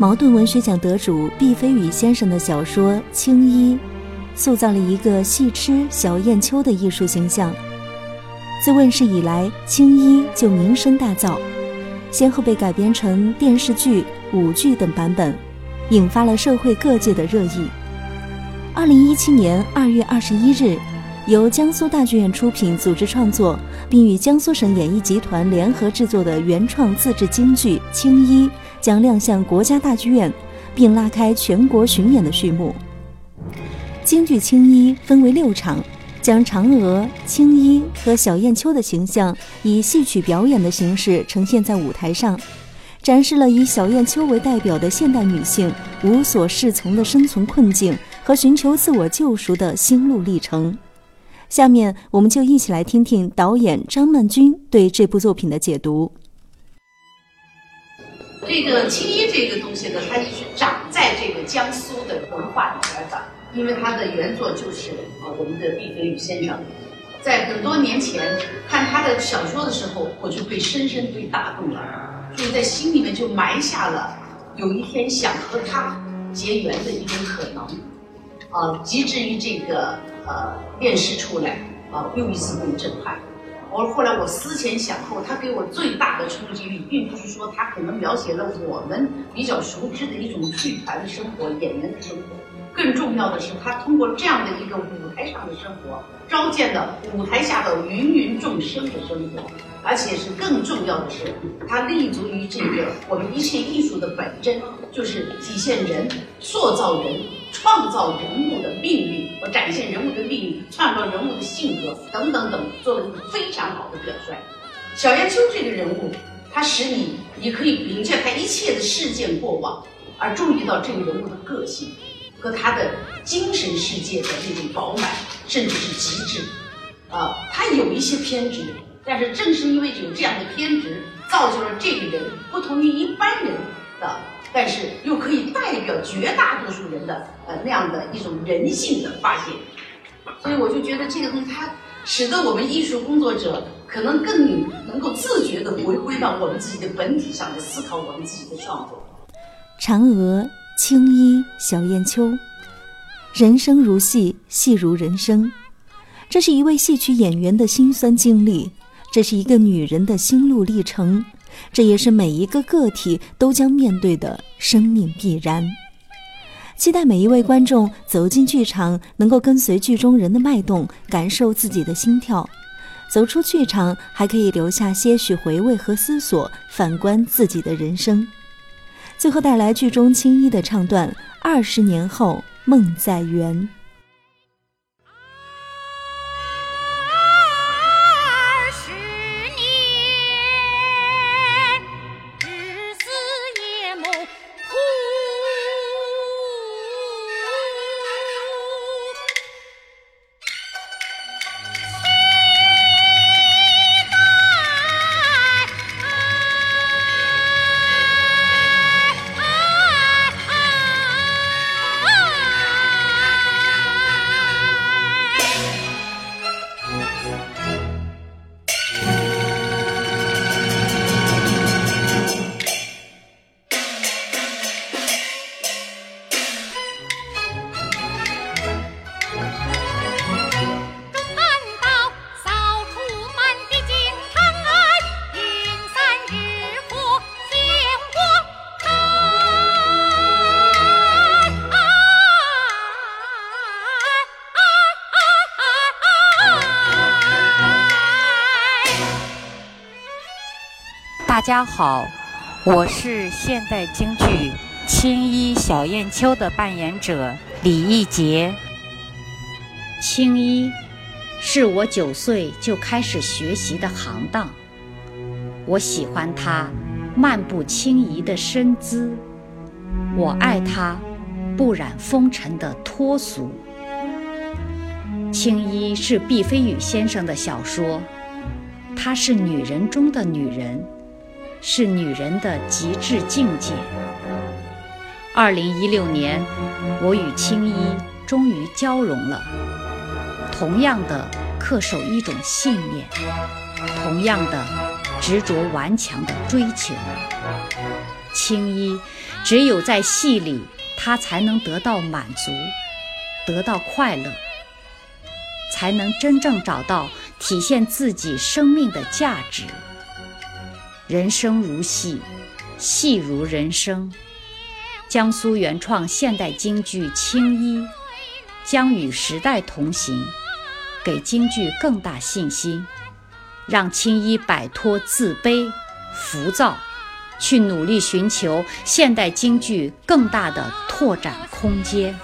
茅盾文学奖得主毕飞宇先生的小说《青衣》，塑造了一个戏痴小燕秋的艺术形象。自问世以来，《青衣》就名声大噪，先后被改编成电视剧、舞剧等版本，引发了社会各界的热议。二零一七年二月二十一日，由江苏大剧院出品、组织创作，并与江苏省演艺集团联合制作的原创自制京剧《青衣》。将亮相国家大剧院，并拉开全国巡演的序幕。京剧《青衣》分为六场，将嫦娥、青衣和小燕秋的形象以戏曲表演的形式呈现在舞台上，展示了以小燕秋为代表的现代女性无所适从的生存困境和寻求自我救赎的心路历程。下面，我们就一起来听听导演张曼君对这部作品的解读。这个青衣这个东西呢，它是长在这个江苏的文化里边的，因为它的原作就是啊我们的毕飞宇先生。在很多年前看他的小说的时候，我就被深深被打动了，就在心里面就埋下了有一天想和他结缘的一种可能，啊，及至于这个呃电视出来，啊又一次被震撼。我后来我思前想后，他给我最大的冲击力，并不是说他可能描写了我们比较熟知的一种剧团的生活、演员的生活，更重要的是，他通过这样的一个舞台上的生活，召见了舞台下的芸芸众生的生活，而且是更重要的是，他立足于这个我们一切艺术的本真，就是体现人、塑造人。创造人物的命运我展现人物的命运，创造人物的性格等等等，做了一个非常好的表率。小燕秋这个人物，他使你你可以凭借他一切的事件过往，而注意到这个人物的个性和他的精神世界的这种饱满，甚至是极致。啊，他有一些偏执，但是正是因为有这样的偏执，造就了这个人不同于一般人的。但是又可以代表绝大多数人的呃那样的一种人性的发现，所以我就觉得这个东西它使得我们艺术工作者可能更能够自觉地回归到我们自己的本体上来思考我们自己的创作。嫦娥、青衣、小燕秋，人生如戏，戏如人生，这是一位戏曲演员的辛酸经历，这是一个女人的心路历程。这也是每一个个体都将面对的生命必然。期待每一位观众走进剧场，能够跟随剧中人的脉动，感受自己的心跳。走出剧场，还可以留下些许回味和思索，反观自己的人生。最后带来剧中青衣的唱段：二十年后，梦在圆。大家好，我是现代京剧《青衣小燕秋》的扮演者李义杰。青衣是我九岁就开始学习的行当，我喜欢她漫步轻移的身姿，我爱她不染风尘的脱俗。青衣是毕飞宇先生的小说，她是女人中的女人。是女人的极致境界。二零一六年，我与青衣终于交融了，同样的恪守一种信念，同样的执着顽强的追求。青衣只有在戏里，他才能得到满足，得到快乐，才能真正找到体现自己生命的价值。人生如戏，戏如人生。江苏原创现代京剧《青衣》将与时代同行，给京剧更大信心，让青衣摆脱自卑、浮躁，去努力寻求现代京剧更大的拓展空间。